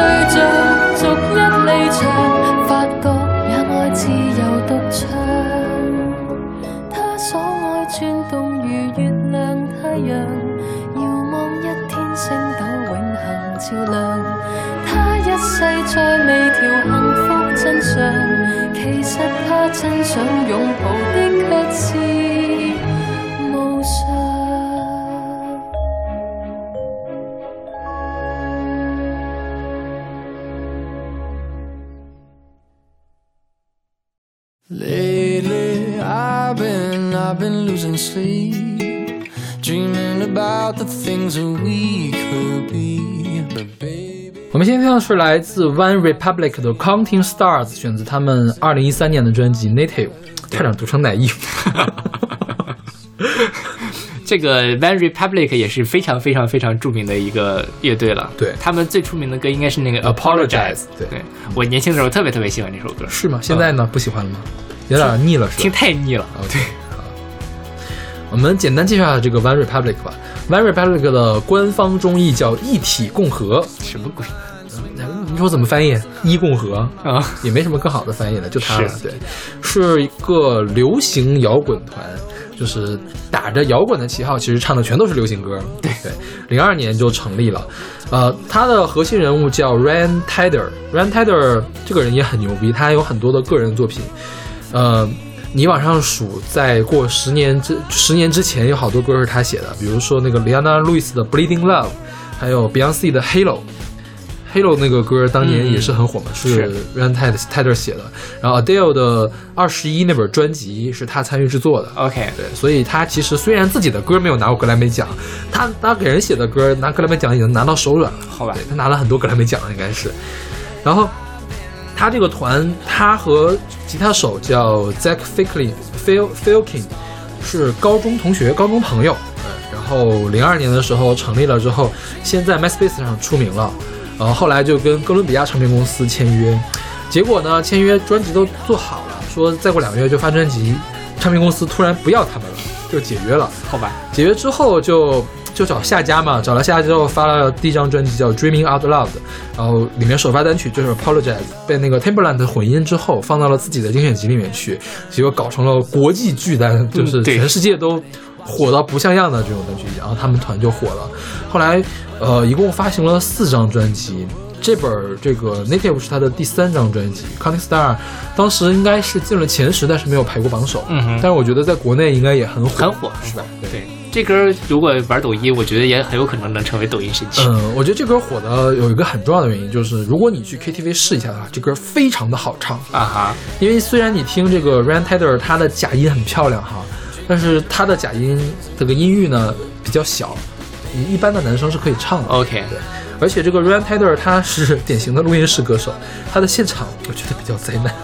对着逐一离场。先听的是来自 One Republic 的 Counting Stars，选自他们二零一三年的专辑 Native，差点读成 naive。这个 One Republic 也是非常非常非常著名的一个乐队了。对他们最出名的歌应该是那个 Apologize，对对我年轻的时候特别特别喜欢这首歌，是吗？现在呢？不喜欢了吗？有点腻了，是吧？听太腻了。哦，对。我们简单介绍一下这个 One Republic 吧。One Republic 的官方中译叫一体共和，什么鬼你说怎么翻译？一共和啊？也没什么更好的翻译了，就它了。对，是一个流行摇滚团，就是打着摇滚的旗号，其实唱的全都是流行歌。对对，零二年就成立了。呃，他的核心人物叫 Ryan Tedder。Ryan Tedder 这个人也很牛逼，他有很多的个人作品。呃，你往上数，在过十年之十年之前，有好多歌是他写的，比如说那个 Leona Lewis 的《Bleeding Love》，还有 Beyonce 的《Halo》。Halo 那个歌当年也是很火嘛，是是 Ryan Ted Tedder 写的。然后 Adele 的二十一那本专辑是他参与制作的。OK，对，所以他其实虽然自己的歌没有拿过格莱美奖，他他给人写的歌拿格莱美奖已经拿到手软了。好吧他拿了很多格莱美奖，应该是。然后他这个团，他和吉他手叫 Zach Ficklin Phil Filkin，是高中同学、高中朋友。嗯，然后零二年的时候成立了之后，先在 MySpace 上出名了，然后后来就跟哥伦比亚唱片公司签约，结果呢，签约专辑都做好了，说再过两个月就发专辑，唱片公司突然不要他们了，就解约了。好吧，解约之后就就找下家嘛，找了下家之后发了第一张专辑叫《Dreaming Out Loud》，然后里面首发单曲就是《Apologize》，被那个 Timberland 混音之后放到了自己的精选集里面去，结果搞成了国际巨单，就是全世界都火到不像样的这种单曲，然后他们团就火了。后来呃，一共发行了四张专辑。这本儿这个 Native 是他的第三张专辑，Counting Star，当时应该是进了前十，但是没有排过榜首。嗯哼但是我觉得在国内应该也很火，很火，是吧？对。对，这歌如果玩抖音，我觉得也很有可能能成为抖音神曲。嗯，我觉得这歌火的有一个很重要的原因，就是如果你去 KTV 试一下的话，这歌非常的好唱。啊哈，因为虽然你听这个 Ryan Tedder 他的假音很漂亮哈，但是他的假音这个音域呢比较小，你一般的男生是可以唱的。OK 对，而且这个 Ryan Tedder 他是典型的录音室歌手，他的现场我觉得比较灾难，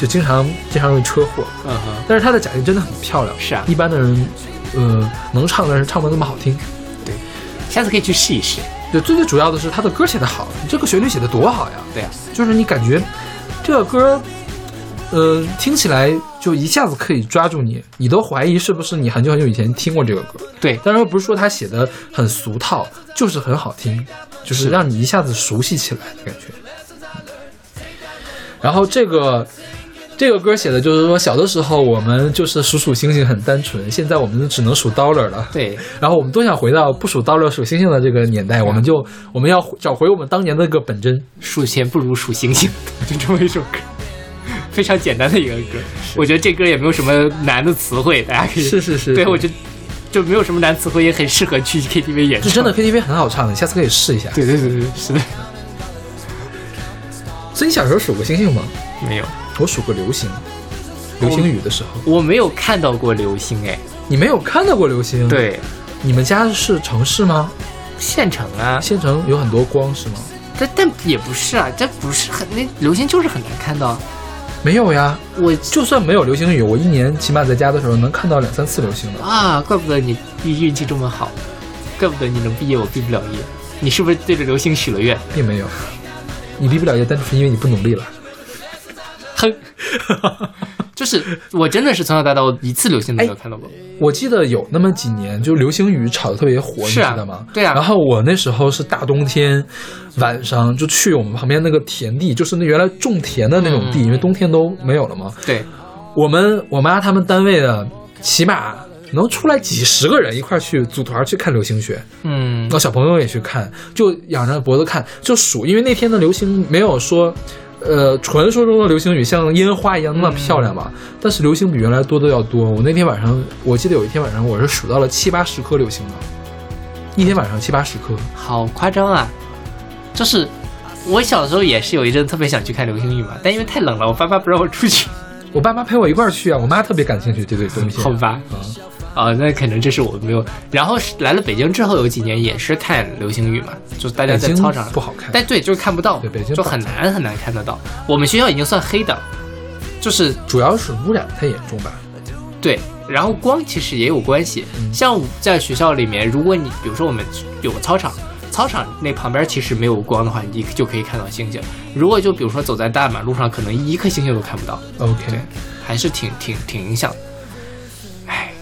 就经常经常容易车祸。嗯哼，但是他的假音真的很漂亮，是啊一般的人，呃，能唱但是唱不那么好听。对下次可以去试一试。对，最最主要的是他的歌写得好，这个旋律写得多好呀！对啊，就是你感觉这个歌，呃，听起来就一下子可以抓住你，你都怀疑是不是你很久很久以前听过这个歌。对，当然不是说他写的很俗套，就是很好听，就是是让你一下子熟悉起来的感觉。嗯然后这个这个歌写的就是说，小的时候我们就是数数星星很单纯，现在我们只能数 dollar 了。对，然后我们都想回到不数 dollar 数星星的这个年代，我们就我们要找回我们当年的那个本真。数钱不如数星星，就这么一首歌，非常简单的一个歌。我觉得这歌也没有什么难的词汇，大家可以是是是对我觉得就没有什么难词汇，也很适合去 KTV 演唱。就真的 KTV 很好唱，你下次可以试一下。对对对对，是的，所以你小时候数过星星吗？没有，我数过流星，流星雨的时候。我没有看到过流星哎。你没有看到过流星？，对，你们家是城市吗？县城啊，县城有很多光是吗？但但也不是啊，这不是很那流星就是很难看到。没有呀，我就算没有流星雨，我一年起码在家的时候能看到两三次流星的。啊，怪不得你运运气这么好，怪不得你能毕业，我毕不了业。你是不是对着流星许了愿？并没有，你毕不了业，单纯是因为你不努力了。哼，就是我真的是从小到大我一次流星都没有看到过。我记得有那么几年，就流星雨炒的特别火，是啊你知道吗？对啊然后我那时候是大冬天，晚上就去我们旁边那个田地，就是那原来种田的那种地，嗯因为冬天都没有了嘛。对，我们我妈他们单位的起码能出来几十个人一块去组团去看流星雪，嗯然后小朋友也去看，就仰着脖子看，就数，因为那天的流星没有说。呃，传说中的流星雨像烟花一样那么漂亮嘛？但是流星比原来多的要多。我那天晚上，我记得有一天晚上，我是数到了七八十颗流星的，一天晚上七八十颗。好夸张啊！就是我小时候也是有一阵特别想去看流星雨嘛，但因为太冷了，我爸妈不让我出去。我爸妈陪我一块儿去啊，我妈特别感兴趣这个东西。好吧，啊，那可能这是我没有。然后是来了北京之后，有几年也是看流星雨嘛，就是大家在操场不好看，但对，就是看不到，对北京就很难很难看得到。我们学校已经算黑的，就是主要是污染太严重吧。对，然后光其实也有关系。像在学校里面，如果你比如说我们有个操场，操场那旁边其实没有光的话，你就可以看到星星。如果就比如说走在大马路上，可能一颗星星都看不到，OK，还是挺挺挺影响的。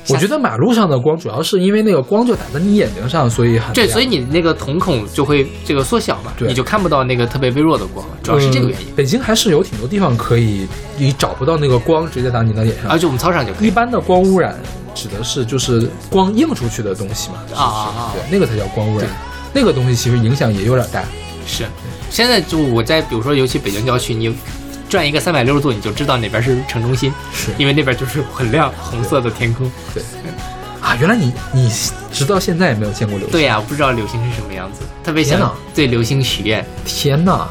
哎，我觉得得马路上的光主要是因为那个光就打在你眼睛上，所以很对，所以你那个瞳孔就会这个缩小嘛，对你就看不到那个特别微弱的光，主要是这个原因。呃北京还是有挺多地方可以，你找不到那个光直接打你的脸上。而且我们操场就可以一般的光污染指的是就是光映出去的东西嘛，啊啊啊对，那个才叫光污染对。那个东西其实影响也有点大。是，现在就我在比如说，尤其北京郊区，你转一个三百六十度，你就知道哪边是城中心，是。因为那边就是很亮红色的天空。对。啊，原来你你直到现在也没有见过流星。对呀、我不知道流星是什么样子，特别想对流星许愿。天呐！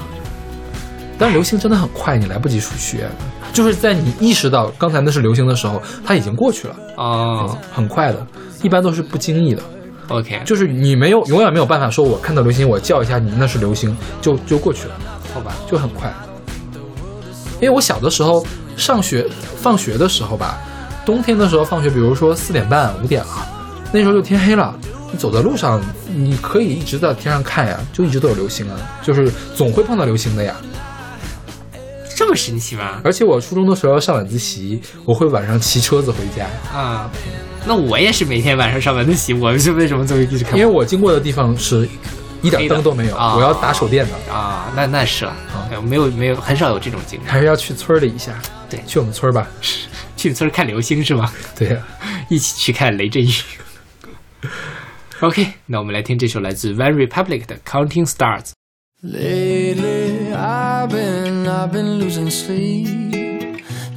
但是流星真的很快，你来不及许愿，就是在你意识到刚才那是流星的时候，它已经过去了，哦。很快的，一般都是不经意的，，OK，就是你没有永远没有办法说，我看到流星，我叫一下你那是流星，就就过去了，好吧，就很快。因为我小的时候上学放学的时候吧，冬天的时候放学，比如说四点半五点了，那时候就天黑了。你走在路上，你可以一直在天上看呀，就一直都有流星啊，就是总会碰到流星的呀。这么神奇吗？而且我初中的时候要上晚自习，我会晚上骑车子回家，啊，那我也是每天晚上上晚自习，我是为什么就一直看因为我经过的地方是一点灯都没有，啊我要打手电的，啊？那那是了，哎没有没有，很少有这种经历。还是要去村里一下。对去我们村儿吧。去村儿看流星是吗？对呀、一起去看雷阵雨。OK，那我们来听这首来自 One Republic 的《Counting Stars》。Lately, I've been, I've been losing sleep,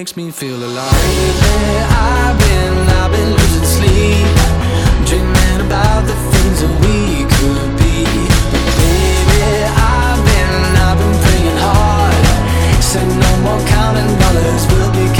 makes me feel alive. Lately, I've been, I've been losing sleep, dreaming about the things that we could be. Baby, I've been, I've been praying hard. Said no more counting dollars, we'll be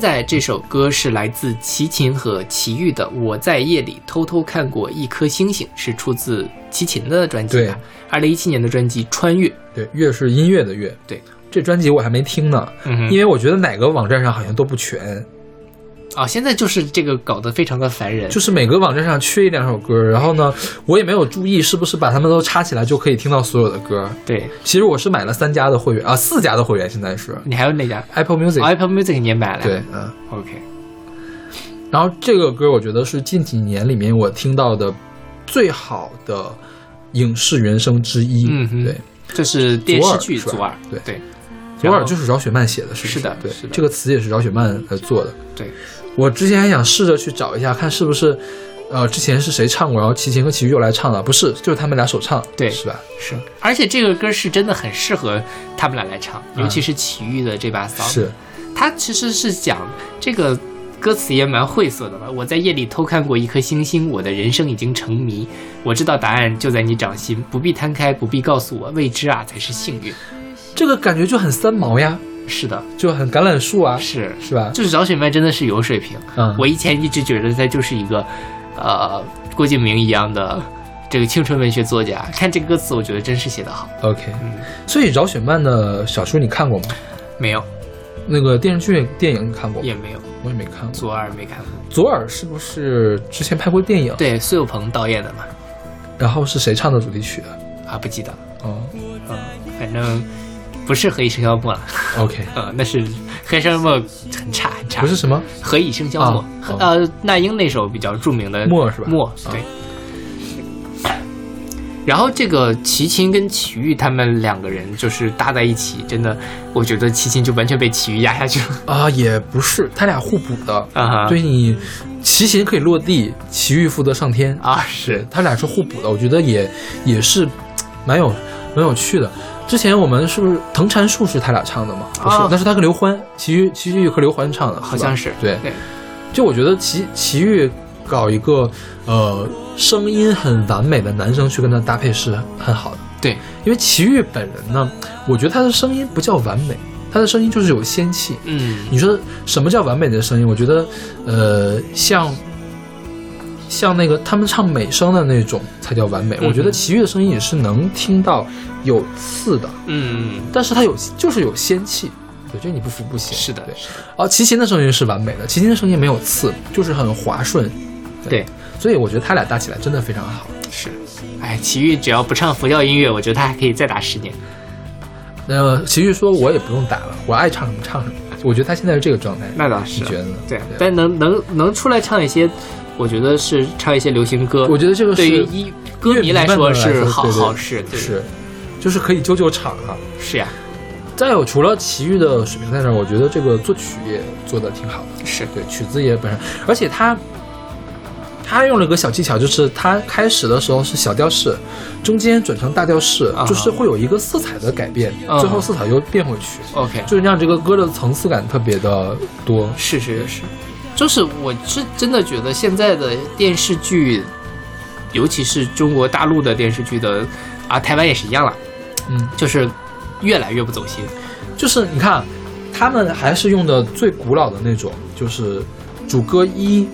现在这首歌是来自齐秦和齐豫的《我在夜里偷偷看过一颗星星》，是出自齐秦的专辑对？二零一七年的专辑《穿越》。对，乐是音乐的乐。对，这专辑我还没听呢，嗯因为我觉得哪个网站上好像都不全，啊、现在就是这个搞得非常的烦人，就是每个网站上缺一两首歌，然后呢，我也没有注意是不是把它们都插起来就可以听到所有的歌。对其实我是买了三家的会员啊，四家的会员，现在是你还有哪家 Apple Music。哦？Apple Music 你也买了？对，嗯。，OK，然后这个歌我觉得是近几年里面我听到的最好的影视原声之一。嗯哼对，这是电视剧左耳左耳，是吧对左耳就是饶雪漫写的，是是的对这个词也是饶雪漫呃做的。对，我之前还想试着去找一下，看是不是，呃，之前是谁唱过，然后齐秦和齐豫又来唱了，不是，就是他们俩首唱，对是吧？是，而且这个歌是真的很适合他们俩来唱，尤其是齐豫的这把嗓子。是，他其实是讲这个歌词也蛮晦涩的吧。我在夜里偷看过一颗星星，我的人生已经成谜。我知道答案就在你掌心，不必摊开，不必告诉我，未知啊才是幸运。这个感觉就很三毛呀，是的，就很橄榄树啊，是是吧？就是饶雪漫真的是有水平。嗯我以前一直觉得她就是一个呃郭敬明一样的这个青春文学作家。看这个歌词，我觉得真是写得好。OK，嗯，所以饶雪漫的小说你看过吗？没有，那个电视剧、电影你看过？也没有，我也没看过。左耳没看过。左耳是不是之前拍过电影？对，苏有朋导演的嘛，然后是谁唱的主题曲啊？啊，不记得，哦嗯，反正不是 《何以笙箫默》了，，OK，呃，那是《何以笙箫默》很差很差，不是什么何以笙箫默呃，那英那首比较著名的默是吧默，啊对。然后这个齐秦跟齐豫他们两个人就是搭在一起，真的，我觉得齐秦就完全被齐豫压下去了。啊，也不是，他俩互补的。啊哈对你，齐秦可以落地，齐豫负责上天。啊，是，他俩是互补的，我觉得也也是蛮有蛮有趣的。之前我们是不是《藤缠树》是他俩唱的吗？不是，啊那是他跟刘欢，齐豫齐豫和刘欢唱的，好像是对。对，就我觉得齐齐豫搞一个呃声音很完美的男生去跟他搭配是很好的，对，因为齐豫本人呢，我觉得他的声音不叫完美，他的声音就是有仙气。嗯，你说什么叫完美的声音？我觉得，呃，像像那个他们唱美声的那种才叫完美。嗯我觉得齐豫的声音也是能听到有刺的，嗯，但是他有就是有仙气。我觉得你不服不行。是的对。哦，齐秦的声音是完美的，齐秦的声音没有刺，就是很滑顺。对，所以我觉得他俩搭起来真的非常好。是。哎，齐豫只要不唱佛教音乐，我觉得他还可以再打十年。呃，齐豫说：“我也不用打了，我爱唱什么唱什么。”我觉得他现在是这个状态。那倒是你觉得呢？对，但能能能出来唱一些，我觉得是唱一些流行歌。我觉得这个是对于一歌迷来说是好好事，对是，就是可以救救场啊。是呀，再有，除了齐豫的水平在这儿，我觉得这个作曲也做的挺好的。是对，曲子也本身，而且他他用了个小技巧，就是他开始的时候是小调式，中间转成大调式，啊就是会有一个色彩的改变，嗯最后色彩又变回去，OK，就是让这个歌的层次感特别的多。是是是，就是我是真的觉得现在的电视剧，尤其是中国大陆的电视剧的啊，台湾也是一样了，嗯，就是越来越不走心。就是你看，他们还是用的最古老的那种，就是主歌一、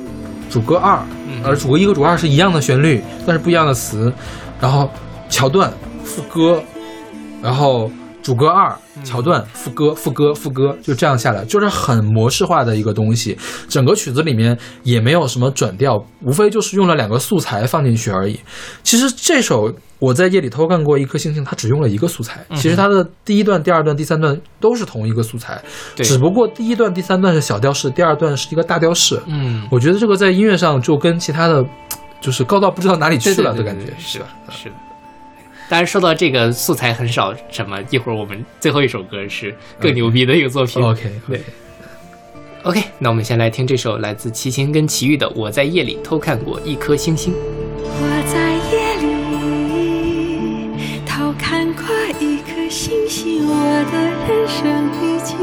主歌二，嗯而主歌一和主歌二是一样的旋律，但是不一样的词，然后桥段、副歌，然后主歌二、桥段、副歌、副歌、副歌，就这样下来，就是很模式化的一个东西。整个曲子里面也没有什么转调，无非就是用了两个素材放进去而已。其实这首我在夜里偷看过一颗星星，它只用了一个素材。其实它的第一段、第二段、第三段都是同一个素材，只不过第一段、第三段是小调式，第二段是一个大调式。嗯，我觉得这个在音乐上就跟其他的，就是高到不知道哪里去了的感觉是吧？，是的。当然说到这个素材很少，什么一会儿我们最后一首歌是更牛逼的一个作品。OK 对 OK，OK，那我们先来听这首来自齐秦跟齐豫的《我在夜里偷看过一颗星星》。我在夜里偷看过一颗星星，我的人生已经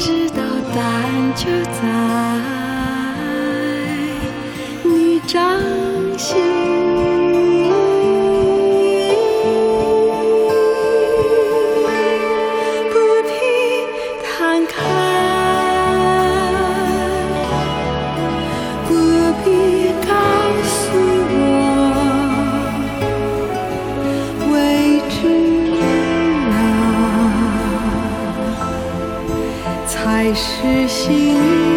知道答案就在你掌心。是幸运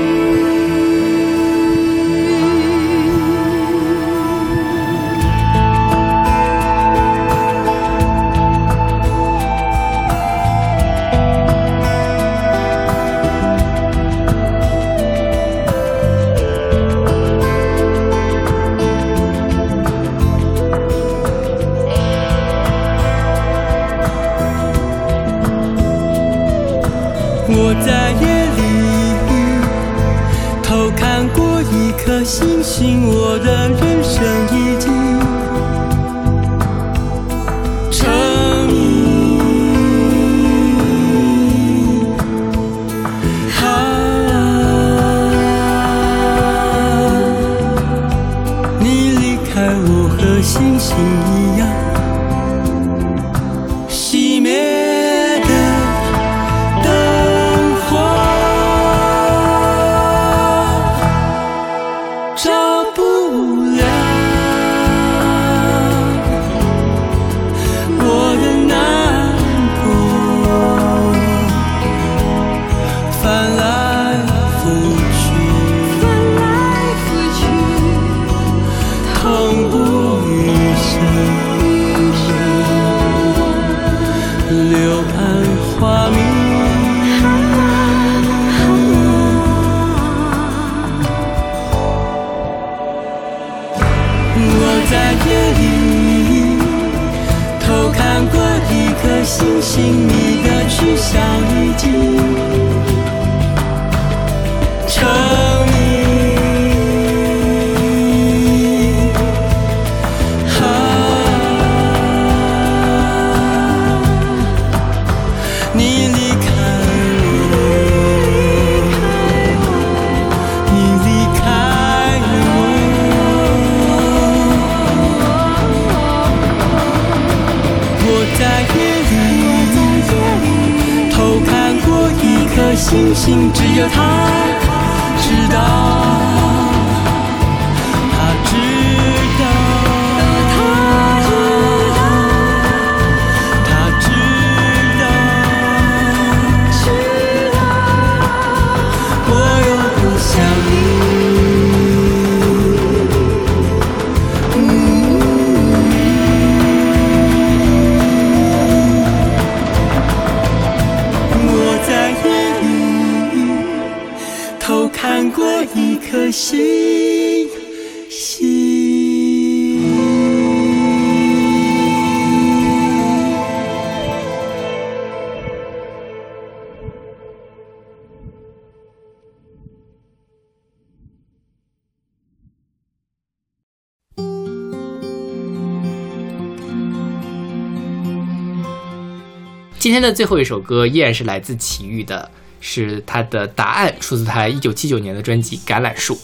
今天的最后一首歌依然是来自齐豫的，是他的答案，出自他一九七九年的专辑《橄榄树》。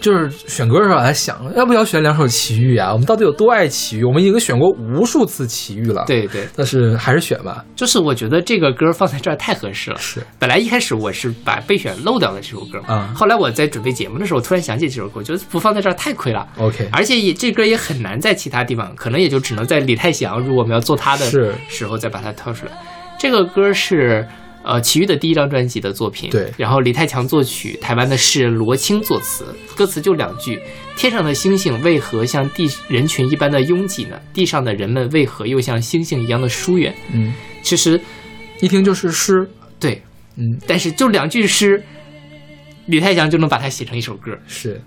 就是选歌的时候，我还想要不要选两首奇遇啊？我们到底有多爱奇遇？我们已经选过无数次奇遇了。，对对，但是还是选吧。就是我觉得这个歌放在这儿太合适了。是，本来一开始我是把备选漏掉了这首歌，嗯后来我在准备节目的时候突然想起这首歌，我觉得不放在这儿太亏了。OK，而且也这歌也很难在其他地方，可能也就只能在李泰祥，如果我们要做他的时候再把它挑出来。这个歌是呃齐豫的第一张专辑的作品，对然后李泰强作曲，台湾的诗人罗青作词，歌词就两句：天上的星星为何像地人群一般的拥挤呢？地上的人们为何又像星星一样的疏远？嗯，其实一听就是诗。对，嗯，但是就两句诗，李泰强就能把它写成一首歌。是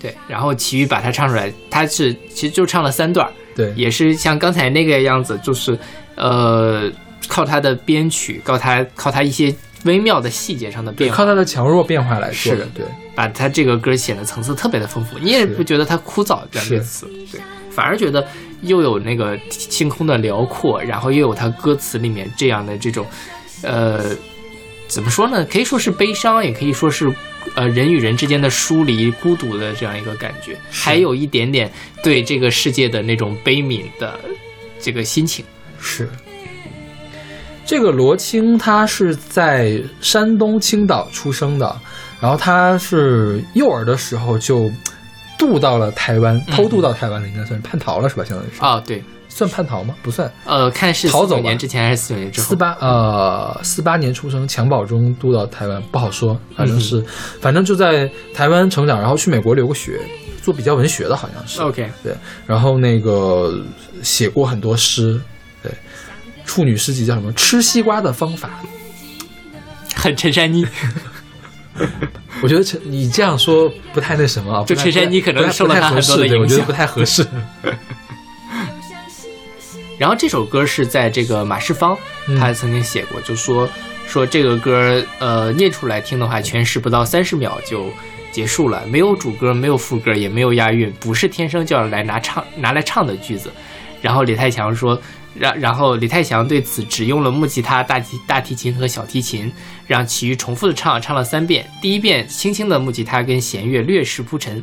对，然后齐豫把它唱出来，他是其实就唱了三段，对，也是像刚才那个样子，就是呃，靠他的编曲，靠他靠他一些微妙的细节上的，变化，靠他的强弱变化来说的是。对，把他这个歌显得层次特别的丰富。你也不觉得它枯燥两词，对，反而觉得又有那个星空的辽阔，然后又有他歌词里面这样的这种，呃，怎么说呢？可以说是悲伤，也可以说是。呃，人与人之间的疏离、孤独的这样一个感觉，还有一点点对这个世界的那种悲悯的这个心情。是。这个罗青他是在山东青岛出生的，然后他是幼儿的时候就渡到了台湾，偷渡到台湾的，应该算是叛逃了是吧？相当于是，哦，对，算叛逃吗？不算。呃，看是逃走吧年之前还是四九年之后？四八呃四八年出生，襁褓中渡到台湾，不好说，反正是，反正就在台湾成长，然后去美国留过学，做比较文学的，好像是。OK，对，然后那个写过很多诗，对，处女诗集叫什么？吃西瓜的方法。很陈珊妮。我觉得陈你这样说不太那什么啊，就陈珊妮可能受了他很多的影响我觉得不太合适。然后这首歌是在这个马世芳，嗯他曾经写过，就说说这个歌，呃，念出来听的话，全诗不到三十秒就结束了，没有主歌，没有副歌，也没有押韵，不是天生就要来拿唱拿来唱的句子。然后李泰强说，然然后李泰祥对此只用了木吉他、大提大提琴和小提琴，让齐豫重复的唱，唱了三遍。第一遍轻轻的木吉他跟弦乐略施铺陈，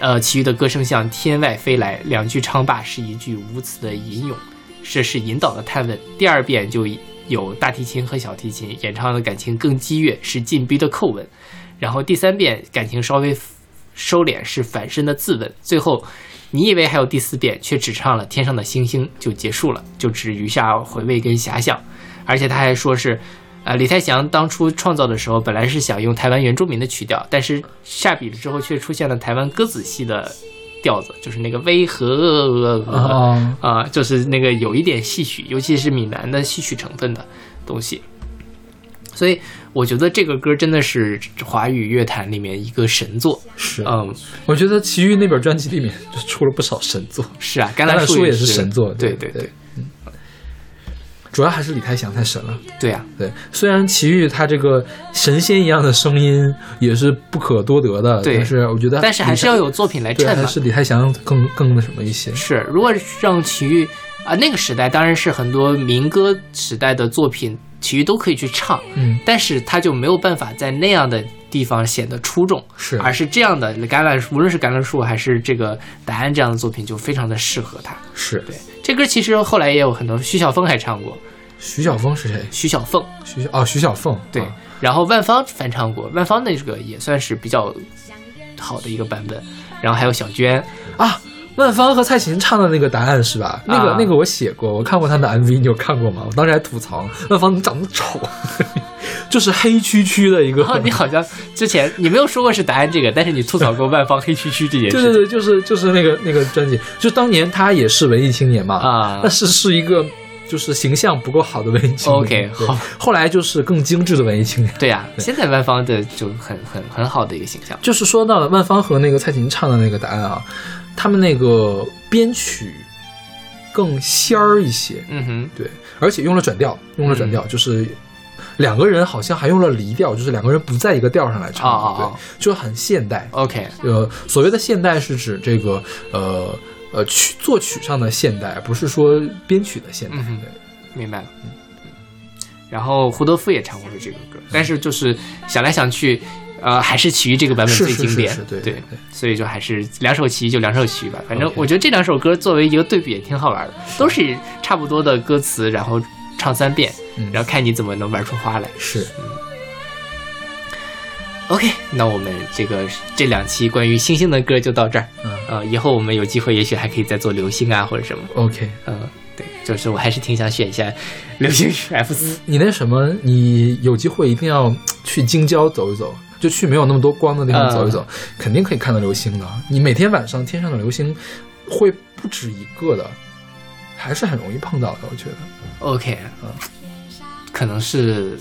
呃，其余的歌声像天外飞来，两句唱罢是一句无词的吟咏，这是引导的探问。第二遍就有大提琴和小提琴演唱的感情更激越，是进逼的叩问。然后第三遍感情稍微收敛，是反身的自问。最后，你以为还有第四遍，却只唱了天上的星星就结束了，就只余下回味跟遐想。而且他还说是。呃，李泰祥当初创造的时候，本来是想用台湾原住民的曲调，但是下笔了之后，却出现了台湾歌子戏的调子，就是那个为何啊啊，就是那个有一点戏曲，尤其是闽南的戏曲成分的东西。所以我觉得这个歌真的是华语乐坛里面一个神作。是，嗯，我觉得齐豫那本专辑里面就出了不少神作，是啊，橄橄榄树也是是。神作，对对对对，嗯，主要还是李泰祥太神了。对啊，对，虽然齐豫他这个神仙一样的声音也是不可多得的，对。但是我觉得，但是还是要有作品来，衬嘛。还是李泰祥更更那什么一些。是，如果让齐豫啊、那个时代当然是很多民歌时代的作品，齐豫都可以去唱，嗯，但是他就没有办法在那样的地方显得出众，是。而是这样的橄榄树，无论是橄榄树还是这个答案这样的作品，就非常的适合他。是。对，这歌其实后来也有很多，徐小凤还唱过，徐小凤是谁？徐小凤，徐小哦，徐小凤。对。啊，然后万芳翻唱过，万芳那个也算是比较好的一个版本，然后还有小娟，啊，万芳和蔡琴唱的那个答案是吧？那个、啊那个我写过，我看过她的 MV，你有看过吗？我当时还吐槽万芳怎么长得丑，就是黑黢黢的一个。你好像之前你没有说过是答案这个，但是你吐槽过万芳黑黢黢这件事。对对对，就是就是那个那个专辑，就当年她也是文艺青年嘛，啊但是是一个就是形象不够好的文艺青年。OK，好后来就是更精致的文艺青年。对呀、现在万芳的就很很很好的一个形象。就是说到了万芳和那个蔡琴唱的那个答案啊，他们那个编曲更仙儿一些，嗯哼，对，而且用了转调，用了转调，就是两个人好像还用了离调，就是两个人不在一个调上来唱，哦哦哦对，就很现代。OK，呃，所谓的现代是指这个呃呃曲作曲上的现代，不是说编曲的现代。嗯对明白了。嗯然后胡德夫也唱过这个歌，但是就是想来想去，呃，还是其余这个版本最经典。对对所以就还是两首其余就两首其余吧。反正我觉得这两首歌作为一个对比也挺好玩的，都是差不多的歌词，然后唱三遍，嗯然后看你怎么能玩出花来。是 OK，那我们这个这两期关于星星的歌就到这儿。嗯呃，以后我们有机会，也许还可以再做流星啊或者什么。OK。嗯、对，就是我还是挺想选一下流星雨 F 四。你那什么，你有机会一定要去京郊走一走，就去没有那么多光的地方走一走，肯定可以看到流星的。你每天晚上天上的流星会不止一个的，还是很容易碰到的。我觉得，OK，嗯，可能是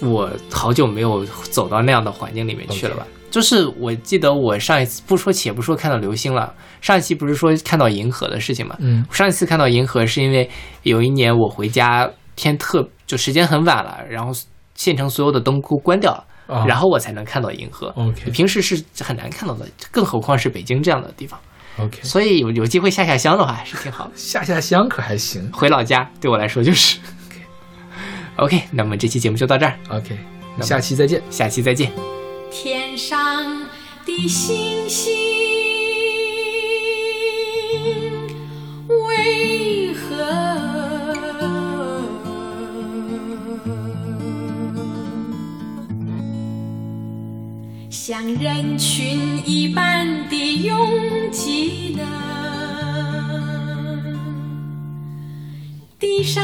我好久没有走到那样的环境里面去了吧。就是我记得我上一次不说且不说看到流星了，上一期不是说看到银河的事情嘛？嗯上一次看到银河是因为有一年我回家天特就时间很晚了，然后县城所有的灯都关掉了。啊然后我才能看到银河。OK 平时是很难看到的，更何况是北京这样的地方。OK，所以有有机会下下乡的话，还是挺好的。下下乡可还行。回老家对我来说就是。OK，那么这期节目就到这儿，OK，下期再见。下期再见。天上的星星像人群一般的拥挤呢？地上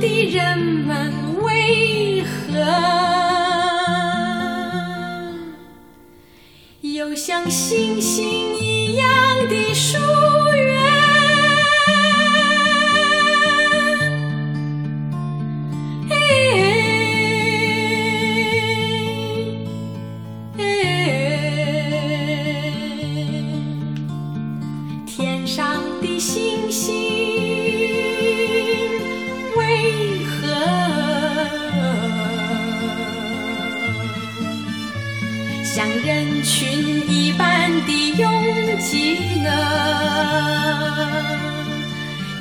的人们为何又像星星一样的数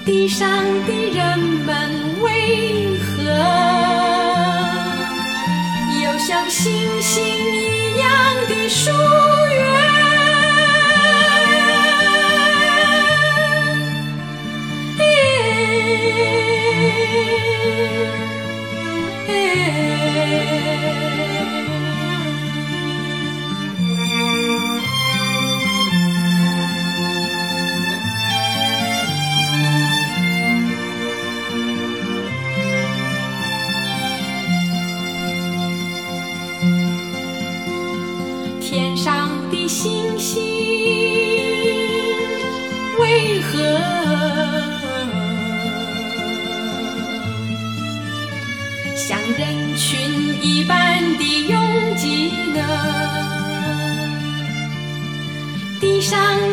地上的人们为何又像星星一样的疏远？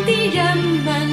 的人们。